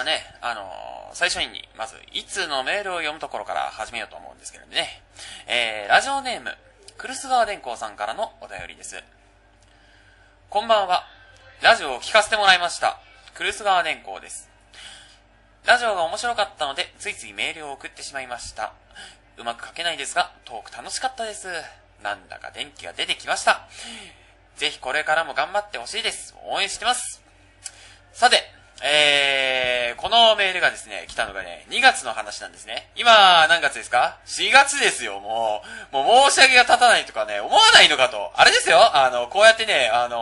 はね、あのー、最初に、まず、いつのメールを読むところから始めようと思うんですけれどね。えー、ラジオネーム、クルス川電工さんからのお便りです。こんばんは。ラジオを聞かせてもらいました。クルス川電工です。ラジオが面白かったので、ついついメールを送ってしまいました。うまく書けないですが、トーク楽しかったです。なんだか電気が出てきました。ぜひこれからも頑張ってほしいです。応援してます。さて、えー、このメールがですね、来たのがね、2月の話なんですね。今、何月ですか ?4 月ですよ、もう。もう申し訳が立たないとかね、思わないのかと。あれですよ、あの、こうやってね、あのー、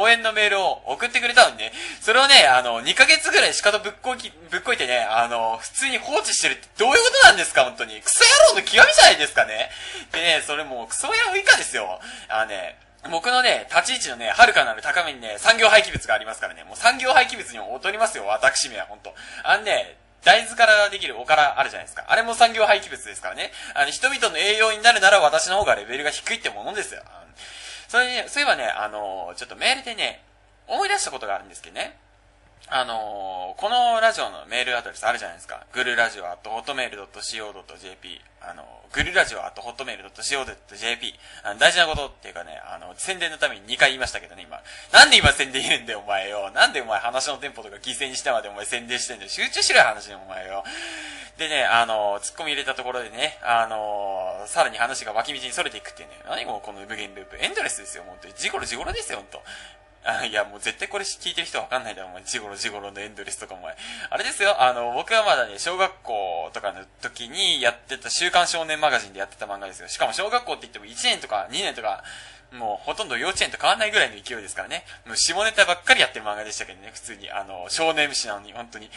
応援のメールを送ってくれたのにね、それをね、あの、2ヶ月ぐらいしかとぶっこき、ぶっこいてね、あの、普通に放置してるってどういうことなんですか、本当に。クソ野郎の極みじゃないですかね。でね、それもうクソ野郎以下ですよ。あのね、僕のね、立ち位置のね、はるかなる高めにね、産業廃棄物がありますからね、もう産業廃棄物にも劣りますよ、私めは、ほんと。あのね、大豆からできるおからあるじゃないですか。あれも産業廃棄物ですからね。あの、人々の栄養になるなら私の方がレベルが低いってものですよ。それね、そういえばね、あの、ちょっとメールでね、思い出したことがあるんですけどね。あのー、このラジオのメールアドレスあるじゃないですか。グルラジオ at hotmail.co.jp。あの、グルラジオ at hotmail.co.jp。あの大事なことっていうかね、あの、宣伝のために2回言いましたけどね、今。なんで今宣伝言うんだよ、お前よ。なんでお前話のテンポとか犠牲にしてまでお前宣伝してんだよ。集中しろよ、話に、お前よ。でね、あのー、ツッコミ入れたところでね、あの、さらに話が脇道に逸れていくっていうね、何もこの無限ループ。エンドレスですよ、本当に。ジゴロジゴロですよ、本当 いや、もう絶対これ聞いてる人わかんないだろ、お前。ジゴロジゴロのエンドレスとかお前。あれですよ、あの、僕はまだね、小学校とかの時にやってた週刊少年マガジンでやってた漫画ですよ。しかも小学校って言っても1年とか2年とか、もうほとんど幼稚園と変わんないぐらいの勢いですからね。もう下ネタばっかりやってる漫画でしたけどね、普通に。あの、少年虫なのに、本当に。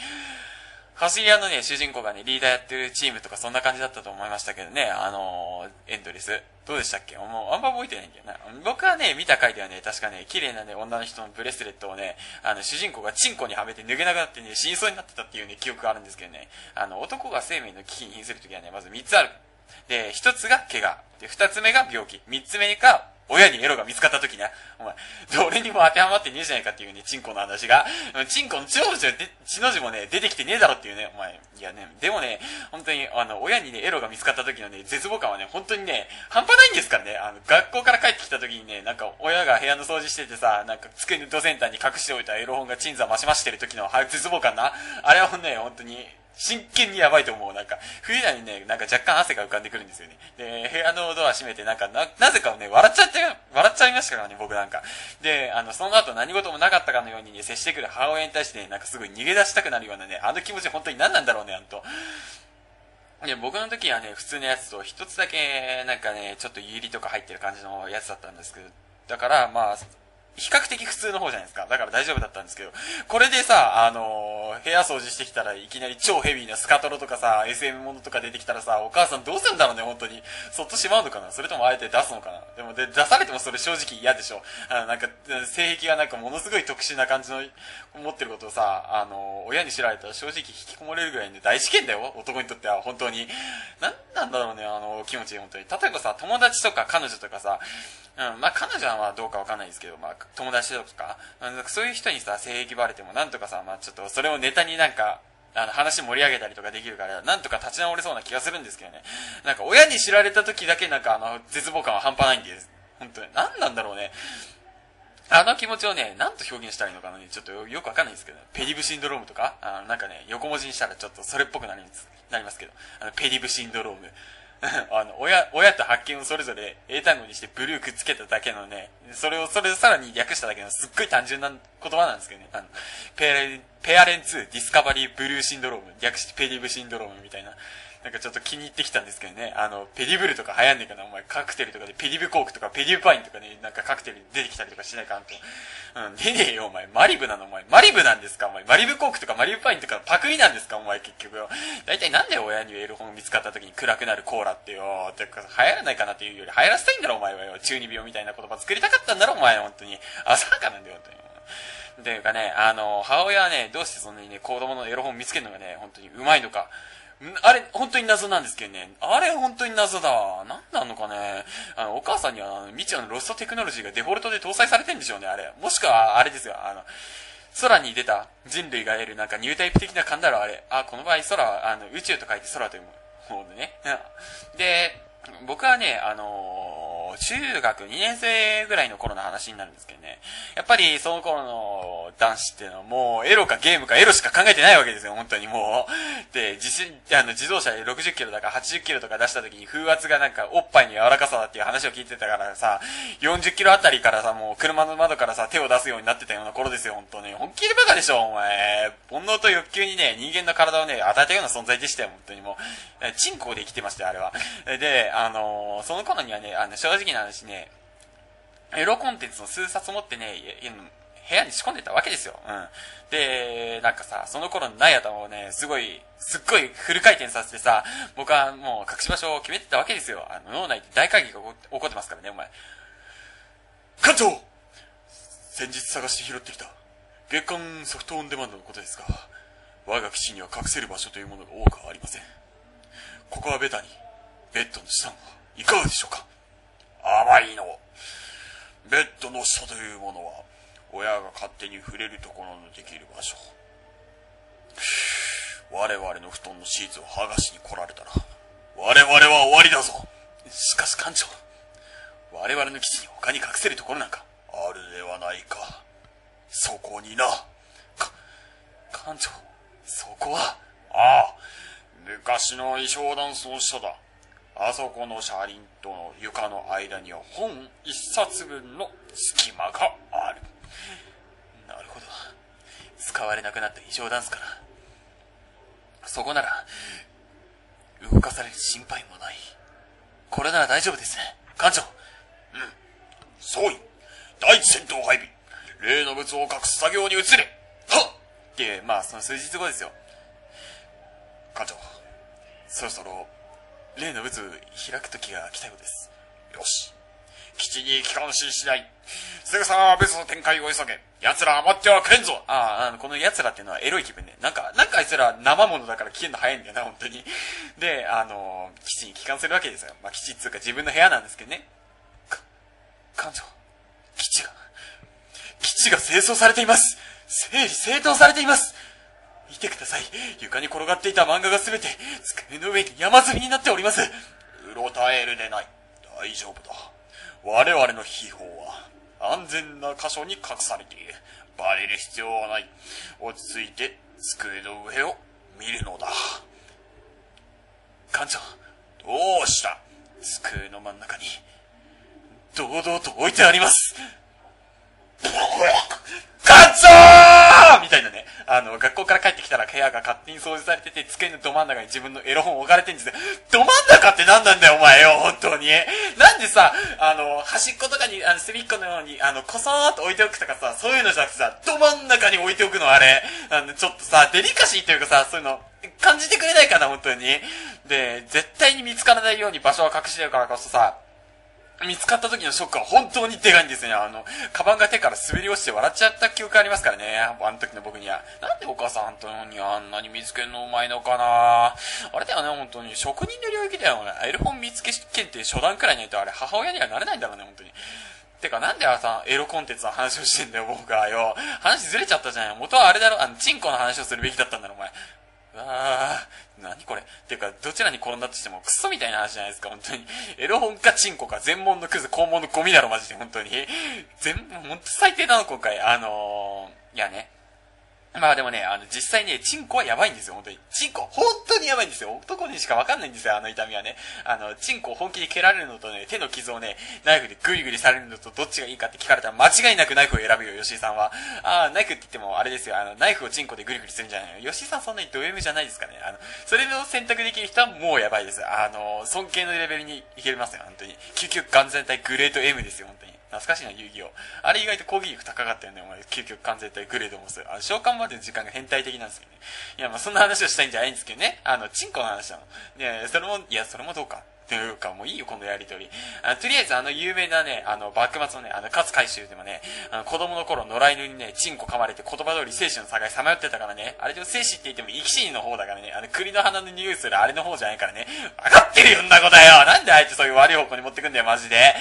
走り屋のね、主人公がね、リーダーやってるチームとかそんな感じだったと思いましたけどね、あのー、エンドレス。どうでしたっけ？もう、あんま覚えてないんだよな。僕はね、見た回ではね、確かね、綺麗なね、女の人のブレスレットをね、あの、主人公がチンコにはめて脱げなくなってね、死にそうになってたっていうね、記憶があるんですけどね、あの、男が生命の危機に瀕するときはね、まず3つある。で、1つが怪我。で、2つ目が病気。3つ目が親にエロが見つかった時な。お前、どれにも当てはまってねえじゃないかっていうね、チンコの話が。チンコの血の字で、血の字もね、出てきてねえだろっていうね、お前。いやね、でもね、本当に、あの、親にね、エロが見つかった時のね、絶望感はね、本当にね、半端ないんですからね。あの、学校から帰ってきた時にね、なんか、親が部屋の掃除しててさ、なんか、机のドセンターに隠しておいたエロ本が鎮座増し増してる時の絶望感な。あれはね、本当に、真剣にやばいと思う。なんか、冬なのにね、なんか若干汗が浮かんでくるんですよね。で、部屋のドア閉めて、なんか、な、なぜかね、笑っちゃって、笑っちゃいましたからね、僕なんか。で、あの、その後何事もなかったかのようにね、接してくる母親に対してね、なんかすぐ逃げ出したくなるようなね、あの気持ち本当に何なんだろうね、あんと。で、僕の時はね、普通のやつと一つだけ、なんかね、ちょっとユリとか入ってる感じのやつだったんですけど、だから、まあ、比較的普通の方じゃないですか。だから大丈夫だったんですけど、これでさ、あのー、部屋掃除してきたらいきなり超ヘビーなスカトロとかさ、SM ものとか出てきたらさ、お母さんどうするんだろうね、本当に。そっとしまうのかな？それともあえて出すのかな？でもで、出されてもそれ正直嫌でしょ。あの、なんか、性癖がなんかものすごい特殊な感じの、持ってることをさ、あのー、親に知られたら正直引きこもれるぐらいの大事件だよ、男にとっては、本当に。なんなんだろうね、あの、気持ち、本当に。例えばさ、友達とか彼女とかさ、うん、まあ彼女はどうかわかんないですけど、まあ友達とか、そういう人にさ、性癖バレてもなんとかさ、まあちょっとそれをネタになんか、あの話盛り上げたりとかできるから、なんとか立ち直れそうな気がするんですけどね。なんか親に知られた時だけなんかあの、絶望感は半端ないんです。本当に。何なんだろうね。あの気持ちをね、なんと表現したらいいのかなね、ちょっとよくわかんないんですけど、ねペディブシンドロームとか、あのなんかね、横文字にしたらちょっとそれっぽくなりますけど、あのペディブシンドローム。あの、親、親と発見をそれぞれ英単語にしてブルーくっつけただけのね、それを、それをさらに略しただけのすっごい単純な言葉なんですけどね。あの、ペアレン、ペアレンツディスカバリーブルーシンドローム、略してペディブシンドロームみたいな。なんかちょっと気に入ってきたんですけどね。あの、ペディブルとか流行んねえかなお前カクテルとかでペディブコークとかペディブパインとかね、なんかカクテル出てきたりとかしないかなと。うん、出ねえよお前。マリブなのお前。マリブなんですかお前。マリブコークとかマリブパインとかパクリなんですかお前結局よ。だいたいなんで親にエロ本見つかった時に暗くなるコーラってよ。てか流行らないかなっていうより流行らせたいんだろお前はよ。中二病みたいな言葉作りたかったんだろお前本当に。浅はかなんだよ本当に。っていうかね、あの、母親はね、どうしてそんなにね、子供のエロ本見つけるのがね、本当にうまいのか。あれ、本当に謎なんですけどね。あれ、本当に謎だわ。なんなのかね。あの、お母さんには、未知のロストテクノロジーがデフォルトで搭載されてんでしょうね、あれ。もしくは、あれですよ、あの、空に出た人類が得るなんかニュータイプ的な感だろ、あれ。あ、この場合空は、あの、宇宙と書いて空というものでね。で、僕はね、あのー中学2年生ぐらいの頃の話になるんですけどね。やっぱりその頃の男子っていうのはもうエロかゲームかエロしか考えてないわけですよ、本当にもう。で、自信あの自動車で60キロだか80キロとか出した時に風圧がなんかおっぱいの柔らかさだっていう話を聞いてたからさ、40キロあたりからさ、もう車の窓からさ、手を出すようになってたような頃ですよ、本当に。本気でバカでしょ、お前。煩悩と欲求にね、人間の体をね、与えたような存在でしたよ、本当にもう。チンコで生きてましたよ、あれは。で、あの、その頃にはね、あの、正直な話ね、エロコンテンツの数冊持ってね、部屋に仕込んでたわけですよ。うん。で、なんかさ、その頃のナイアタをね、すごい、すっごいフル回転させてさ、僕はもう隠し場所を決めてたわけですよ。あの、脳内で大会議が起こってますからね、お前。館長先日探して拾ってきた、月間ソフトオンデマンドのことですが、我が基地には隠せる場所というものが多くありません。ここはベタに、ベッドの下はいかがでしょうか？甘いの。ベッドの下というものは、親が勝手に触れるところのできる場所。我々の布団のシーツを剥がしに来られたら、我々は終わりだぞ。しかし館長、我々の基地に他に隠せるところなんか、あるではないか。そこにな。か、館長、そこは、ああ、昔の衣装ダンスの下だ。あそこの車輪との床の間には本一冊分の隙間がある。なるほど。使われなくなった衣装ダンスから。そこなら、動かされる心配もない。これなら大丈夫ですね。館長。うん。そうい。第一戦闘配備。例の物を隠す作業に移れ。はっって、まあ、その数日後ですよ。館長。そろそろ例の渦開く時が来たようです。よし。基地に帰還ししない。すぐさま別の展開を急げ。奴ら余ってはくれんぞああ、あの、この奴らっていうのはエロい気分ね。なんか、なんかあいつら生物だから消えるの早いんだよな、本当に。で、あの、基地に帰還するわけですよ。まあ、基地っていうか自分の部屋なんですけどね。か、館長、基地が、基地が清掃されています。整理整頓されています。見てください。床に転がっていた漫画がすべて、机の上に山積みになっております。うろたえるでない。大丈夫だ。我々の秘宝は、安全な箇所に隠されている。バレる必要はない。落ち着いて、机の上を見るのだ。館長、どうした？机の真ん中に、堂々と置いてあります。館長みたいなね。あの、学校から帰ってきたら部屋が勝手に掃除されてて、机のど真ん中に自分のエロ本置かれてんですよ。ど真ん中って何なんだよ、お前よ、本当に。なんでさ、あの、端っことかに、あの、隅っこのように、あの、こそーっと置いておくとかさ、そういうのじゃなくてさ、ど真ん中に置いておくの、あれ。あの、ちょっとさ、デリカシーというかさ、そういうの、感じてくれないかな、本当に。で、絶対に見つからないように場所は隠してるからこそさ、見つかった時のショックは本当にでかいんですね。あの、カバンが手から滑り落ちて笑っちゃった記憶ありますからね。あの時の僕には。なんでお母さんとにあんなに見つけるのうまいのかなあれだよね、本当に。職人の領域だよね。エロ本見つけ検定初段くらいにないとあれ母親にはなれないんだろうね、本当に。てか、なんであさ、エロコンテンツの話をしてんだよ、僕はよ。話ずれちゃったじゃん。元はあれだろ、あの、チンコの話をするべきだったんだろ、お前。うわー、何これ。っていうか、どちらに転んだとしてもクソみたいな話じゃないですか、本当に。エロ本かチンコか、全問のクズ、肛門のゴミだろ、マジで、本当に。全、ほんと最低だな、今回。あのー、いやね。まあでもね、あの、実際ね、チンコはやばいんですよ、本当に。チンコ、本当にやばいんですよ。男にしかわかんないんですよ、あの痛みはね。あの、チンコを本気で蹴られるのとね、手の傷をね、ナイフでグリグリされるのとどっちがいいかって聞かれたら間違いなくナイフを選ぶよ、吉井さんは。ああ、ナイフって言ってもあれですよ、あの、ナイフをチンコでグリグリするんじゃないよ。吉井さんそんなにド M じゃないですかね。あの、それを選択できる人はもうやばいです。あの、尊敬のレベルにいけますよ、本当に。究極完全体グレート M ですよ、本当に。懐かしいな、遊戯王。あれ意外と攻撃力高かったよね、お前。究極完全体グレードもする。あの、召喚までの時間が変態的なんですけどね。いや、まあそんな話をしたいんじゃないんですけどね。あの、チンコの話なの。ねそれも、いや、それもどうか。というか、もういいよ、このやりとり。あとりあえず、あの、有名なね、あの、幕末のね、あの、勝海舟でもね、あの、子供の頃、野良犬にね、チンコ噛まれて言葉通り生死の境さまよってたからね、あれでも生死って言っても生き死にの方だからね、あの、栗の花の匂いするあれの方じゃないからね、わかってるよ、んなことよなんであえてそういう悪い方向に持ってくんだよ、マジで。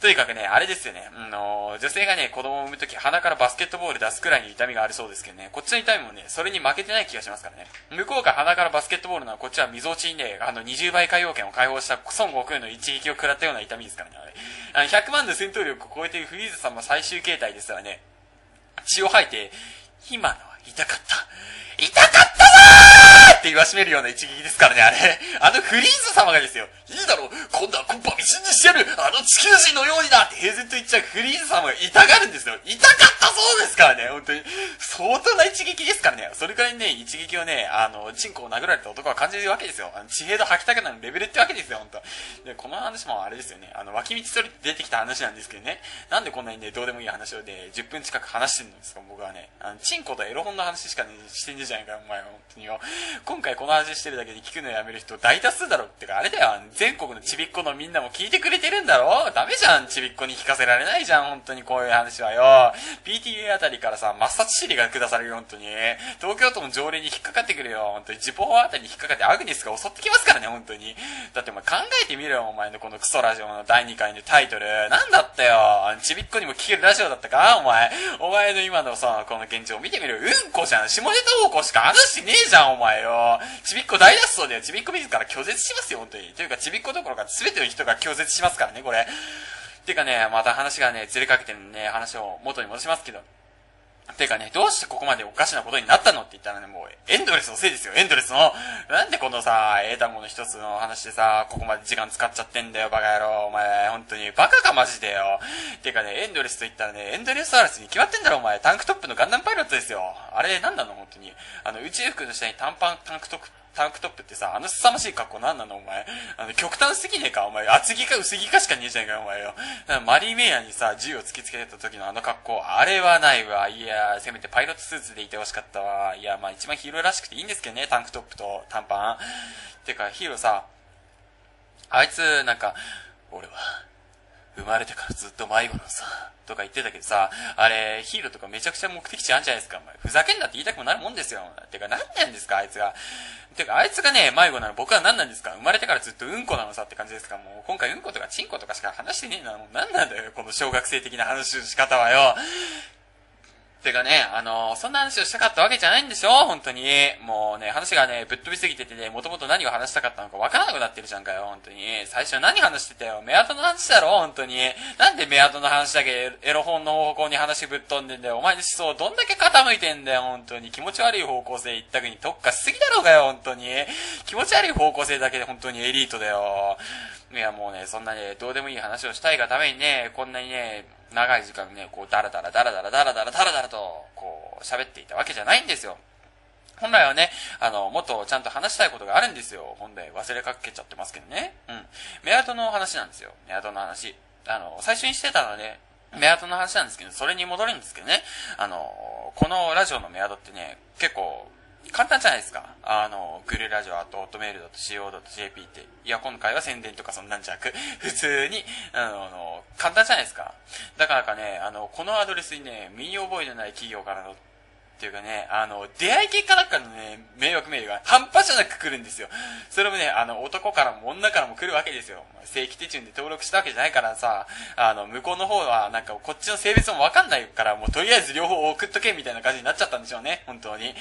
とにかくね、あれですよね、あの、女性がね、子供を産むとき鼻からバスケットボール出すくらいに痛みがあるそうですけどね、こっちの痛みもね、それに負けてない気がしますからね。向こうが鼻からバスケットボールなら、こっちは溝落ちにね、あの、20倍海洋圏を解放した孫悟空の一撃を食らったような痛みですからね、あれ。あの、100万の戦闘力を超えているフリーズさんも最終形態ですからね、血を吐いて、今のは痛かった。痛かったぞーって言わしめるような一撃ですからね、あれ。あのフリーズ様がですよ、いいだろう、今度はコンパミシンにしてやるあの地球人のようにだって平然と言っちゃうフリーズ様が痛がるんですよ。痛かったそうですからね、本当に。相当な一撃ですからね。それくらいね、一撃をね、あの、チンコを殴られた男は感じるわけですよ。あの地平道吐きたくなるレベルってわけですよ、本当で、この話もあれですよね。あの、脇道それ出てきた話なんですけどね。なんでこんなにね、どうでもいい話をね、10分近く話してるんですか、僕はね。あの、チンコとエロ本の話しかね、してんじゃないか、お前、本当によ。今回この話してるだけで聞くのやめる人大多数だろってか、あれだよ、全国のちびっこのみんなも聞いてくれてるんだろ？ダメじゃん、ちびっこに聞かせられないじゃん、本当にこういう話はよ。PTA あたりからさ、抹殺シリが下されるよ、本当に。東京都の条例に引っかかってくるよ、本当に。ジポあたりに引っかかってアグニスが襲ってきますからね、本当に。だってお前考えてみろよ、お前のこのクソラジオの第2回のタイトル。なんだったよ。ちびっこにも聞けるラジオだったかお前。お前の今のさ、この現状見てみろよ。うんこじゃん。下ネタ方向しか話しねえじゃん、お前よ。ちびっこ大脱走だよ。ちびっこ自ら拒絶しますよ、本当に。というか、ちびっこどころか全ての人が拒絶しますからね、これ。てかね、また話がね、ずれかけてるね、話を元に戻しますけど。てかね、どうしてここまでおかしなことになったのって言ったらね、もう、エンドレスのせいですよ、エンドレスの。なんでこのさ、英単語の一つの話でさ、ここまで時間使っちゃってんだよ、バカ野郎。お前、本当に、バカかマジでよ。てかね、エンドレスと言ったらね、エンドレスアースに決まってんだろ、お前。タンクトップのガンダムパイロットですよ。あれ、なんなの、本当に。あの、宇宙服の下に短パンタンクトップ、タンクトップってさ、あの凄ましい格好なんなのお前。あの、極端すぎねえかお前。厚着か薄着かしかねえじゃねえかお前よ。マリーメイヤーにさ、銃を突きつけてた時のあの格好、あれはないわ。いやせめてパイロットスーツでいてほしかったわ。いや、まあ一番ヒーローらしくていいんですけどね、タンクトップと短パン。てか、ヒーローさ、あいつ、なんか、俺は、生まれてからずっと迷子のさ、とか言ってたけどさ、あれ、ヒーローとかめちゃくちゃ目的地あるんじゃないですか、お前。ふざけんなって言いたくもなるもんですよ。てか、何なんですか、あいつが。てか、あいつがね、迷子なの僕は何なんですか生まれてからずっとうんこなのさって感じですかもう、今回うんことかチンコとかしか話してねえな。もう何なんだよ、この小学生的な話の仕方はよ。てかね、あのー、そんな話をしたかったわけじゃないんでしょ？本当に。もうね、話がね、ぶっ飛びすぎててね、もともと何を話したかったのかわからなくなってるじゃんかよ、本当に。最初何話してたよ？メアドの話だろ？本当に。なんでメアドの話だけエロ本の方向に話ぶっ飛んでんだよ？お前の思想どんだけ傾いてんだよ、本当に。気持ち悪い方向性一択に特化しすぎだろうがよ、本当に。気持ち悪い方向性だけで本当にエリートだよ。いや、もうね、そんなね、どうでもいい話をしたいがためにね、こんなにね、長い時間ね、こう、ダラダラダラダラダラダラダラダラと、こう、喋っていたわけじゃないんですよ。本来はね、あの、もっとちゃんと話したいことがあるんですよ。本来忘れかけちゃってますけどね。うん。メアドの話なんですよ。メアドの話。あの、最初にしてたのはね、メアドの話なんですけど、それに戻るんですけどね。あの、このラジオのメアドってね、結構、簡単じゃないですか。あの、グルラジオ、あと、オットメール .co.jp って。いや、今回は宣伝とかそんなんじゃなく、普通に、あの、簡単じゃないですか。だからかね、あの、このアドレスにね、身に覚えのない企業からの、っていうかね、あの、出会い系かなんかのね、迷惑メールが半端じゃなく来るんですよ。それもね、あの、男からも女からも来るわけですよ。正規手順で登録したわけじゃないからさ、あの、向こうの方はなんかこっちの性別もわかんないから、もうとりあえず両方送っとけみたいな感じになっちゃったんでしょうね、本当に。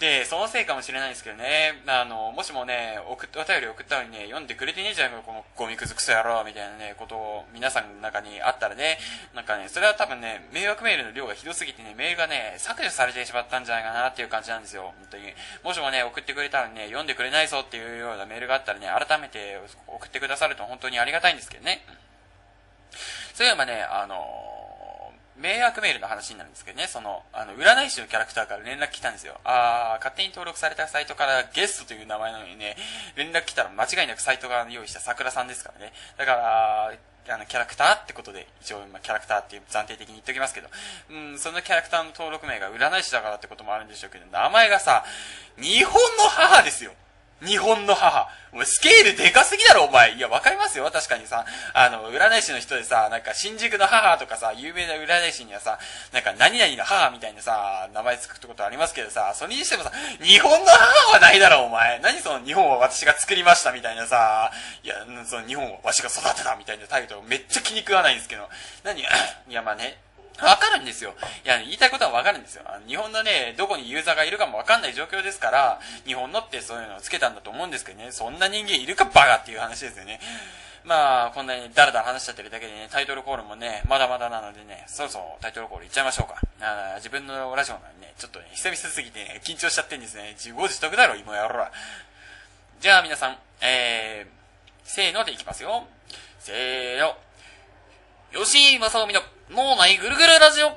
で、そのせいかもしれないんですけどね、あの、もしもね、送っ、お便り送ったのにね、読んでくれてねえじゃんか、このゴミくずくそ野郎、みたいなね、ことを皆さんの中にあったらね、なんかね、それは多分ね、迷惑メールの量がひどすぎてね、メールがね、削除されてしまったんじゃないかなっていう感じなんですよ、本当に。もしもね、送ってくれたのにね、読んでくれないぞっていうようなメールがあったらね、改めて送ってくださると本当にありがたいんですけどね。そういえばね、あの迷惑メールの話になるんですけどね、その、あの、占い師のキャラクターから連絡来たんですよ。あー、勝手に登録されたサイトからゲストという名前なのにね、連絡来たら間違いなくサイト側の用意した桜さんですからね。だから、あの、キャラクターってことで、一応、まあ、キャラクターっていう暫定的に言っておきますけど、うん、そのキャラクターの登録名が占い師だからってこともあるんでしょうけど、名前がさ、日本の母ですよ。日本の母。お前スケールでかすぎだろ、お前。いや、わかりますよ、確かにさ。あの、占い師の人でさ、なんか、新宿の母とかさ、有名な占い師にはさ、なんか、何々の母みたいなさ、名前つくってことありますけどさ、それにしてもさ、日本の母はないだろ、お前。何その日本は私が作りましたみたいなさ、いや、その日本はわしが育てたみたいなタイトルめっちゃ気に食わないんですけど、何いや、まあね、わかるんですよ。いや、言いたいことはわかるんですよ。日本のね、どこにユーザーがいるかもわかんない状況ですから、日本のってそういうのをつけたんだと思うんですけどね、そんな人間いるかバカっていう話ですよね。まあ、こんなにダラダラ話しちゃってるだけでね、タイトルコールもね、まだまだなのでね、そろそろタイトルコールいっちゃいましょうか。あ自分のラジオなのにね、ちょっとね、久々すぎてね、緊張しちゃってんですね。自業自得だろ、今やろら。じゃあ皆さん、えー、せーのでいきますよ。せーの。吉井正臣の脳内ぐるぐるラジオ。は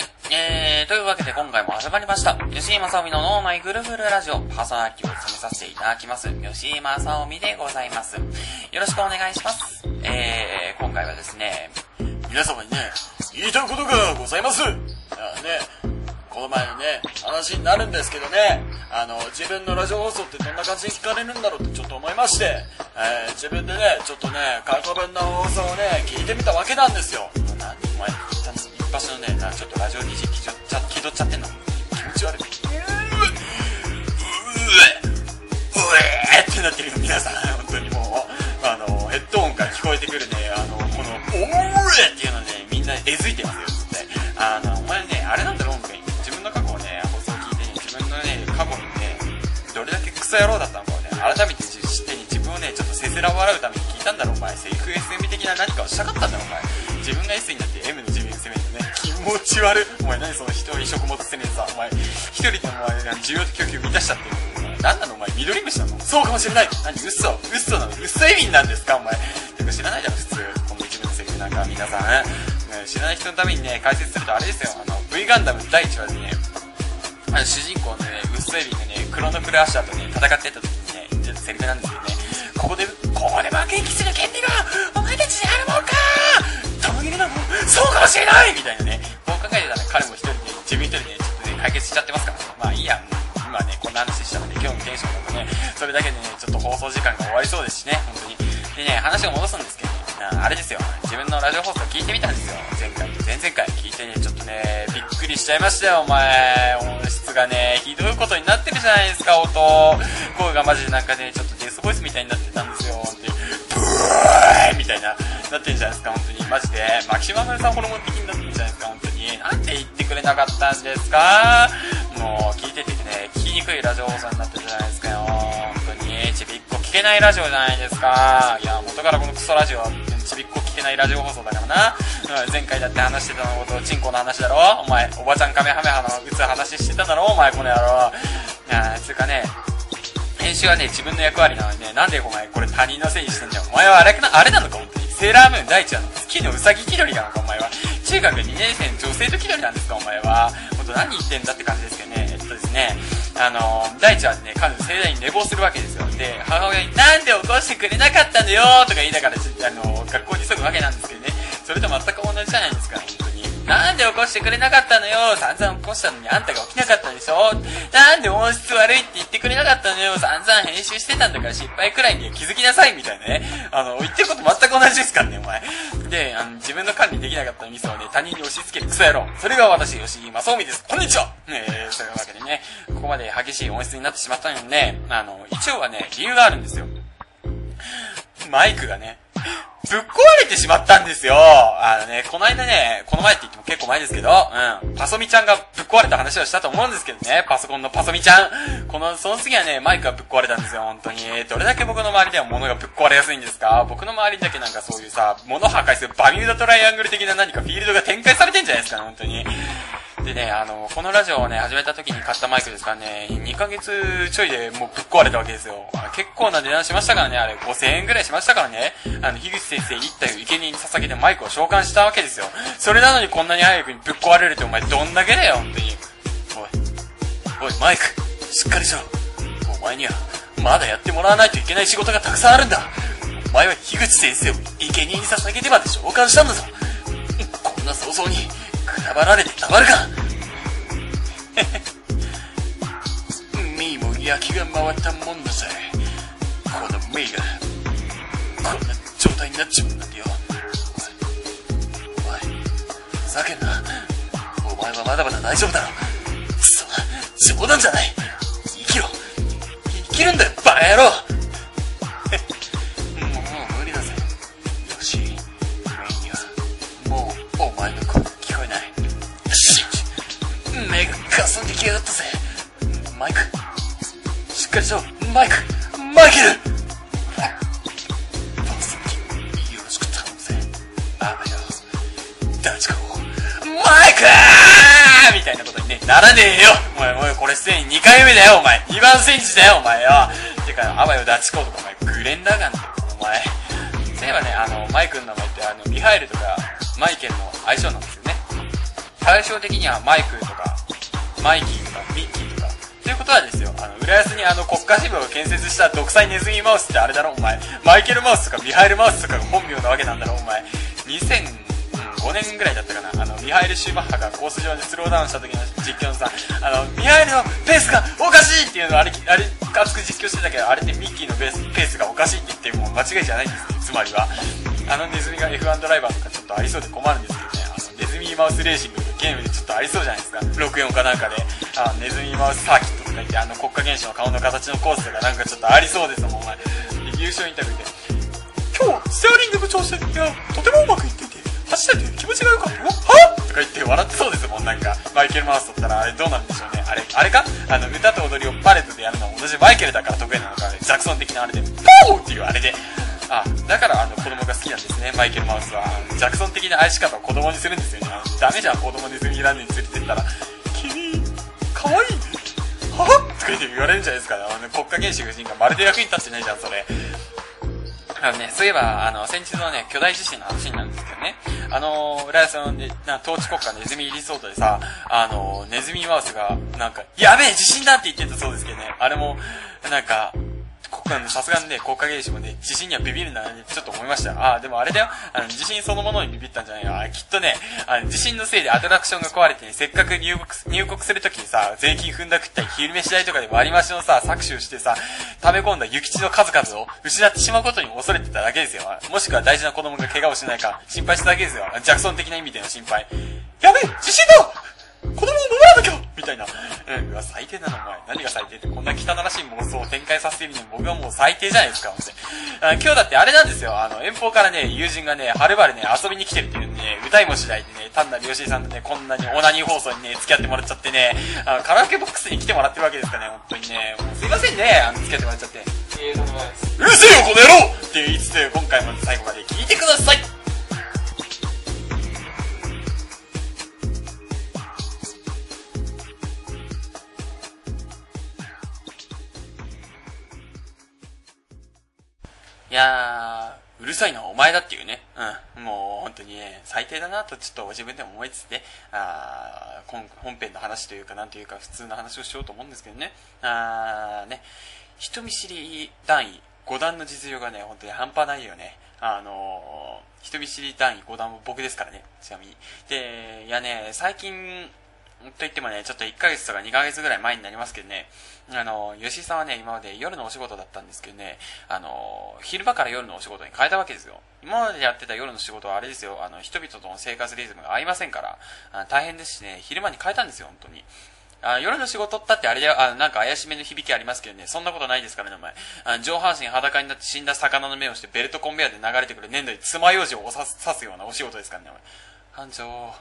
い。えー、というわけで今回も始まりました。吉井正臣の脳内ぐるぐるラジオ、パーソナリティを務めさせていただきます。吉井正臣でございます。よろしくお願いします。えー、今回はですね、皆様にね、言いたいことがございます。あね、この前のね、話になるんですけどね、あの、自分のラジオ放送ってどんな感じに聞かれるんだろうってちょっと思いまして、えー、自分でね、ちょっとね、過去分の放送をね、聞いてみたわけなんですよ。何お前、一発のね、ちょっとラジオ DJ 気取っちゃ気取っちゃってんの。気持ち悪い。お前何その人を移植持つせねさ、お前。一人でお前、需要と供給満たしちゃって。何なのお前、緑虫なのそうかもしれない。何嘘嘘なの嘘意味なんですかお前。てか知らないじゃん、普通。この自分のセリフなんか皆さん、ね。知らない人のためにね、解説するとあれですよ。あの、V ガンダム第1話でね、あの主人公のね、ウッソエビがね、クロノクルアッシャーとね、戦ってたしちゃいましたよ、お前。音質がね、ひどいことになってるじゃないですか、音。声がマジでなんかね、ちょっとデスボイスみたいになってたんですよ、本当に。ブーみたいな、なってんじゃないですか、本当に。マジで。マキシマムさんホルモン的になってるじゃないですか、本当に。なんで言ってくれなかったんですか？もう、聞いててね、聞きにくいラジオ放送になってるじゃないですかよ。本当に。ちびっこ聞けないラジオじゃないですか。いや、元からこのクソラジオは、けないラジオ放送だからな。うん、前回だって話してたのこと、チンコの話だろお前、おばちゃんカメハメハの打つ話してただろお前、この野郎。いや、つうかね、編集はね、自分の役割なのにね、なんでお前これ他人のせいにしてんだよ。お前はあれな、あれなのか？本当に。セーラームーン第一話の月のうさぎ気取りなのか？お前は。中学2年生の女性と気取りなんですか？お前は。ほんと何言ってんだって感じですけどね。えっとですね、あの大地はね、彼女盛大に寝坊するわけですよ。で、母親になんで起こしてくれなかったんだよとか言いながら、あの、学校に急ぐわけなんですけどね。それと全く同じじゃないですか、本当に。なんで起こしてくれなかったのよ散々起こしたのにあんたが起きなかったでしょなんで音質悪いって言ってくれなかったのよ散々編集してたんだから失敗くらいに気づきなさいみたいなね。あの、言ってること全く同じですからね、お前。で、あの、自分の管理できなかったミスをね、他人に押し付けるクソ野郎。それが私、吉井正臣です。こんにちはえー、そういうわけでね、ここまで激しい音質になってしまったので、ね、あの、一応はね、理由があるんですよ。マイクがね、ぶっ壊れてしまったんですよ。あのね、この間ね、この前って言っても結構前ですけど、うん、パソミちゃんがぶっ壊れた話をしたと思うんですけどね、パソコンのパソミちゃん。この、その次はね、マイクがぶっ壊れたんですよ、本当に。どれだけ僕の周りでは物がぶっ壊れやすいんですか？僕の周りだけなんかそういうさ、物破壊するバミューダトライアングル的な何かフィールドが展開されてんじゃないですか、本当に。でね、あの、このラジオをね、始めた時に買ったマイクですからね、2ヶ月ちょいでもうぶっ壊れたわけですよ。結構な値段しましたからね、あれ、5000円ぐらいしましたからね。あの、樋口先生一体を生贄に捧げてマイクを召喚したわけですよ。それなのにこんなに早くにぶっ壊れるってお前どんだけだよ、本当に。おい、おい、マイク、しっかりしろ。お前には、まだやってもらわないといけない仕事がたくさんあるんだ。お前は樋口先生を生贄に捧げてまで召喚したんだぞ。こんな早々に、くたばられてたまるか ミーも焼きが回ったもんだぜ。このミーが、こんな状態になっちまうんだよ。お前、ふざけんな。お前はまだまだ大丈夫だろ。くそ、冗談じゃない。生きろ。生きるんだよ、バカ野郎。きやがったぜ。マイク、しっかりしろ、マイク、マイケルよろしく頼むぜ。あばよ、ダチコ、マイクみたいなことにね、ならねえよお前、おい、これすでに2回目だよ、お前。2番センチだよ、お前よ。てか、あばよ、ダチコとか、お前、グレンラガンだよ、お前。そういえばね、あの、マイクの名前って、あの、ミハイルとか、マイケルの相性なんですよね。対照的にはマイクと、マイキーとか、ミッキーとか、ということはですよ、あの、浦安にあの国家支部を建設した独裁ネズミマウスってあれだろ、お前。マイケルマウスとかミハイルマウスとかが本名なわけなんだろ、お前。2005年ぐらいだったかな、あの、ミハイル・シューマッハがコース上でスローダウンした時の実況のさ、あの、ミハイルのペースがおかしいっていうのをあれ、あれ、熱く実況してたけど、あれってミッキーのペースペースがおかしいって言ってもう間違いじゃないんです、つまりは。あのネズミが F1 ドライバーとかちょっとありそうで困るんですけどね、マウスレーシングのゲームでちょっとありそうじゃないですか。64かなんかで、あネズミマウスサーキットとか言って、あの国家元首の顔の形のコースとかなんかちょっとありそうですもん、お前。優勝インタビューで、今日、ステアリング部調整がとてもうまくいっていて、走ってて気持ちが良かったよ。はとか言って笑ってそうですもん、なんか。マイケル・マウスだったらあれどうなんでしょうね。あれ、あれかあの、歌と踊りをパレットでやるのは同じマイケルだから得意なのか、ジャクソン的なあれで、ポーっていうあれで。あ、だからあの子供が好きなんですね、マイケル・マウスは。ジャクソン的な愛し方を子供にするんですよね。ダメじゃん、子供ネズミランドに連れてったら。君、可愛いね。はとか言って言われるんじゃないですか。あの国家元首夫人がまるで役に立ってないじゃん、それ。あのね、そういえば、あの、先日のね、巨大地震の話なんですけどね、あの、浦安のね、な統治国家ネズミリゾートでさ、あの、ネズミマウスが、なんか、やべえ地震だって言ってたそうですけどね、あれも、なんか、国家のさすがにね、国家元首もね、地震にはビビるなちょっと思いました。ああ、でもあれだよ。あの、地震そのものにビビったんじゃないよ。きっとね、あの、地震のせいでアトラクションが壊れてね、せっかく入国、入国するときにさ、税金踏んだくったり、昼飯代とかで割り増しのさ、搾取してさ、溜め込んだ諭吉の数々を失ってしまうことに恐れてただけですよ。もしくは大事な子供が怪我をしないか、心配しただけですよ。ジャクソン的な意味での心配。やべえ地震だ子供を守らなきゃみたいな。うん、うわ、最低だな、お前。何が最低って、こんな汚らしい妄想を展開させているのに僕はもう最低じゃないですか、ほんで。あ今日だってあれなんですよ、あの、遠方からね、友人がね、はるばるね、遊びに来てるっていうね、歌いもしないでね、単なる吉井さんとね、こんなにオナニー放送にね、付き合ってもらっちゃってね、あのカラオケボックスに来てもらってるわけですかね、本当にね。もうすいませんね、あの、付き合ってもらっちゃって。ええとんでもないです。うるせえよ、この野郎って言いつつ、今回も最後まで聞いてくださいいやー、うるさいのはお前だっていうね。うん。もう本当にね、最低だなとちょっと自分でも思いつつね、あー本編の話というか、なんというか普通の話をしようと思うんですけどね。あーね、人見知り段位5段の実力がね、本当に半端ないよね。あのー、人見知り段位5段も僕ですからね、ちなみに。で、いやね、最近、と言ってもね、ちょっと1ヶ月とか2ヶ月ぐらい前になりますけどね、あの、吉井さんはね、今まで夜のお仕事だったんですけどね、あの、昼間から夜のお仕事に変えたわけですよ。今までやってた夜の仕事はあれですよ、あの、人々との生活リズムが合いませんから、あ大変ですしね、昼間に変えたんですよ、本当に。あ夜の仕事ったってあれだよ、あなんか怪しめの響きありますけどね、そんなことないですからね、お前。あ上半身裸になって死んだ魚の目をしてベルトコンベヤーで流れてくる粘土に爪楊枝を刺す刺すようなお仕事ですからね、お前。班長、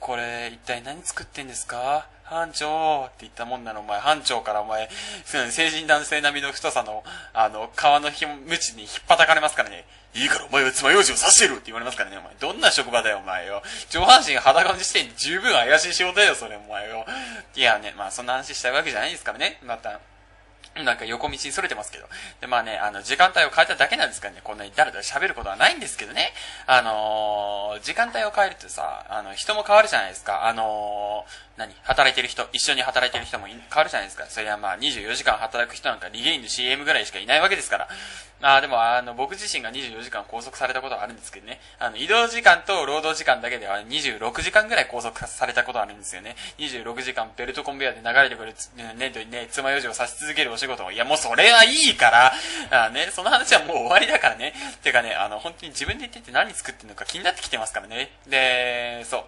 これ、一体何作ってんですか？班長って言ったもんなの、お前。班長からお前、成人男性並みの太さの、あの、皮のひ無知に引っ叩かれますからね。いいからお前は爪楊枝を刺してるって言われますからね、お前。どんな職場だよ、お前よ。上半身裸の時点で十分怪しい仕事だよ、それ、お前よ。いやね、まあそんな話したいわけじゃないですからね。また。なんか横道に逸れてますけど。で、まあね、あの、時間帯を変えただけなんですからね、こんなにだらだら喋ることはないんですけどね。あのー、時間帯を変えるとさ、あの、人も変わるじゃないですか。あのー、何？働いてる人、一緒に働いてる人も変わるじゃないですか。それはまあ、24時間働く人なんかリゲインの CM ぐらいしかいないわけですから。ああ、でも、あの、僕自身が24時間拘束されたことはあるんですけどね。あの、移動時間と労働時間だけでは26時間ぐらい拘束されたことはあるんですよね。26時間ベルトコンベヤで流れてくる粘土にね、爪楊枝を刺し続けるお仕事を、いや、もうそれはいいから、あね、その話はもう終わりだからね。てかね、あの、本当に自分で言ってて何作ってるのか気になってきてますからね。で、そう。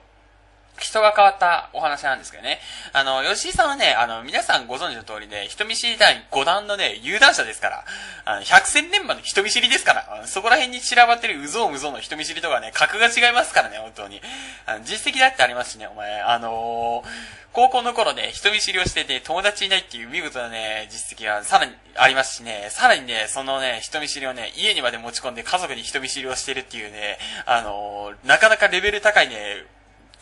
人が変わったお話なんですけどね。あの、吉井さんはね、あの、皆さんご存知の通りね、人見知り第5段のね、有段者ですから、あの、百戦錬磨の人見知りですから、そこら辺に散らばってるうぞううぞうの人見知りとかね、格が違いますからね、本当に。あの、実績だってありますしね、お前、あのー、高校の頃ね、人見知りをしてて、友達いないっていう見事なね、実績がさらにありますしね、さらにね、そのね、人見知りをね、家にまで持ち込んで家族に人見知りをしてるっていうね、あのー、なかなかレベル高いね、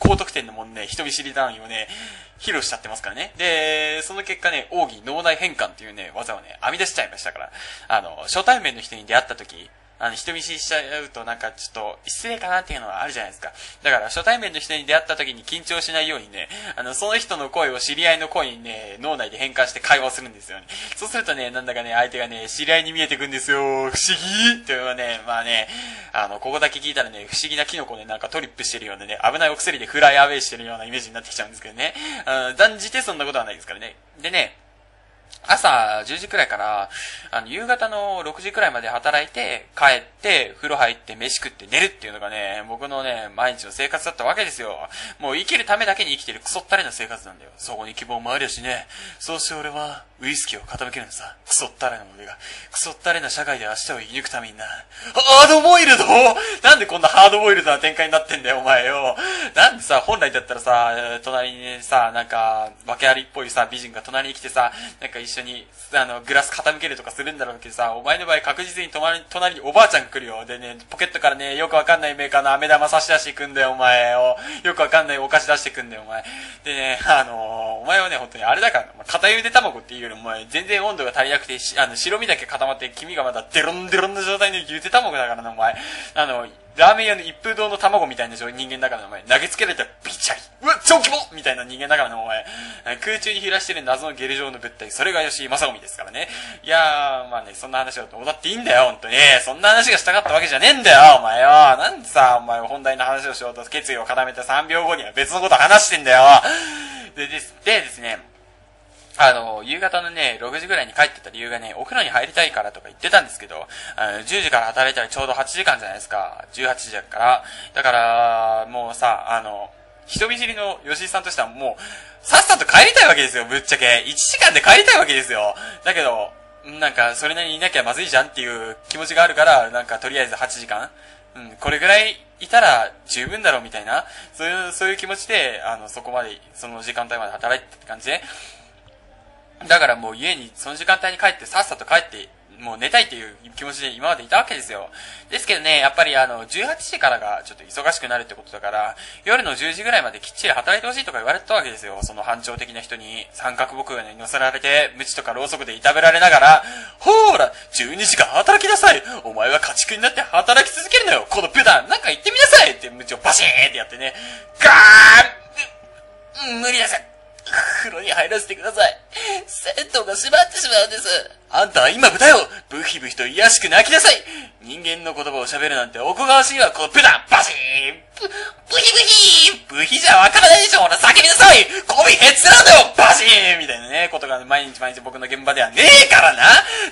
高得点のもんね、人見知り単位をね、披露しちゃってますからね。で、その結果ね、奥義脳内変換っていうね、技をね、編み出しちゃいましたから、あの、初対面の人に出会った時、あの、人見知りしちゃうとなんかちょっと失礼かなっていうのはあるじゃないですか。だから初対面の人に出会った時に緊張しないようにね、あの、その人の声を知り合いの声にね、脳内で変換して会話をするんですよね。そうするとね、なんだかね、相手がね、知り合いに見えてくんですよ。不思議っていうのはね、まあね、あの、ここだけ聞いたらね、不思議なキノコでなんかトリップしてるようなね、危ないお薬でフライアウェイしてるようなイメージになってきちゃうんですけどね。あ断じてそんなことはないですからね。でね、朝10時くらいから、あの、夕方の6時くらいまで働いて、帰って、風呂入って、飯食って寝るっていうのがね、僕のね、毎日の生活だったわけですよ。もう生きるためだけに生きてるクソったれな生活なんだよ。そこに希望もあるしね。そうして俺は、ウイスキーを傾けるのさ。クソったれな俺が。クソったれな社会で明日を生き抜くためにな。ハードボイルド？なんでこんなハードボイルドな展開になってんだよ、お前よ。なんでさ、本来だったらさ、隣に、さ、なんか、訳ありっぽいさ、美人が隣に来てさ、なんか一緒に、あの、グラス傾けるとかするんだろうけどさ、お前の場合確実に隣隣におばあちゃんが来るよ。でね、ポケットからね、よくわかんないメーカーの飴玉差し出していくんだよ、お前を。よくわかんないお菓子出してくんだよ、お前。でね、あのー、お前はね、本当にあれだから、片ゆで卵っていうよりも、お前、全然温度が足りなくて、あの、白身だけ固まって、黄身がまだデロンデロンの状態のゆで卵だからな、お前。あの、ラーメン屋の一風堂の卵みたいな人間だからお前。投げつけられたらビチャリ。うわ、超規模みたいな人間だからな、お前。空中に飛らしてる謎のゲル状の物体、それが吉井正臣ですからね。いやー、まあね、そんな話をどうだっていいんだよ、ほんとに。そんな話がしたかったわけじゃねえんだよ、お前よ。なんでさ、お前本題の話をしようと決意を固めて3秒後には別のこと話してんだよ。でです、でですね、あの、夕方のね、6時ぐらいに帰ってた理由がね、お風呂に入りたいからとか言ってたんですけど、あの10時から働いたらちょうど8時間じゃないですか。18時だから。だから、もうさ、あの、人見知りの吉井さんとしてはもう、さっさと帰りたいわけですよ、ぶっちゃけ。1時間で帰りたいわけですよ。だけど、なんか、それなりにいなきゃまずいじゃんっていう気持ちがあるから、なんか、とりあえず8時間うん、これぐらいいたら十分だろうみたいな、そういう、そういう気持ちで、あの、そこまで、その時間帯まで働いてって感じで、だからもう家にその時間帯に帰ってさっさと帰ってもう寝たいっていう気持ちで今までいたわけですよ。ですけどね、やっぱりあの、18時からがちょっと忙しくなるってことだから、夜の10時ぐらいまできっちり働いてほしいとか言われたわけですよ。その班長的な人に、三角木馬に乗せられて、無知とかろうそくでいたぶられながら、ほーら、12時間働きなさい。お前は家畜になって働き続けるのよ。このプダンなんか言ってみなさいって無知をバシーンってやってね、ガーン無理です風呂に入らせてください。銭湯が閉まってしまうんです。あんたは今豚よ。ブヒブヒと癒しく泣きなさい。人間の言葉を喋るなんておこがましいわ、このプダバシーン。ブ、ブヒブヒブヒじゃわからないでしょほら叫びなさい。媚びへつなんだよバシーン。みたいなね、ことが毎日毎日僕の現場ではねえからな。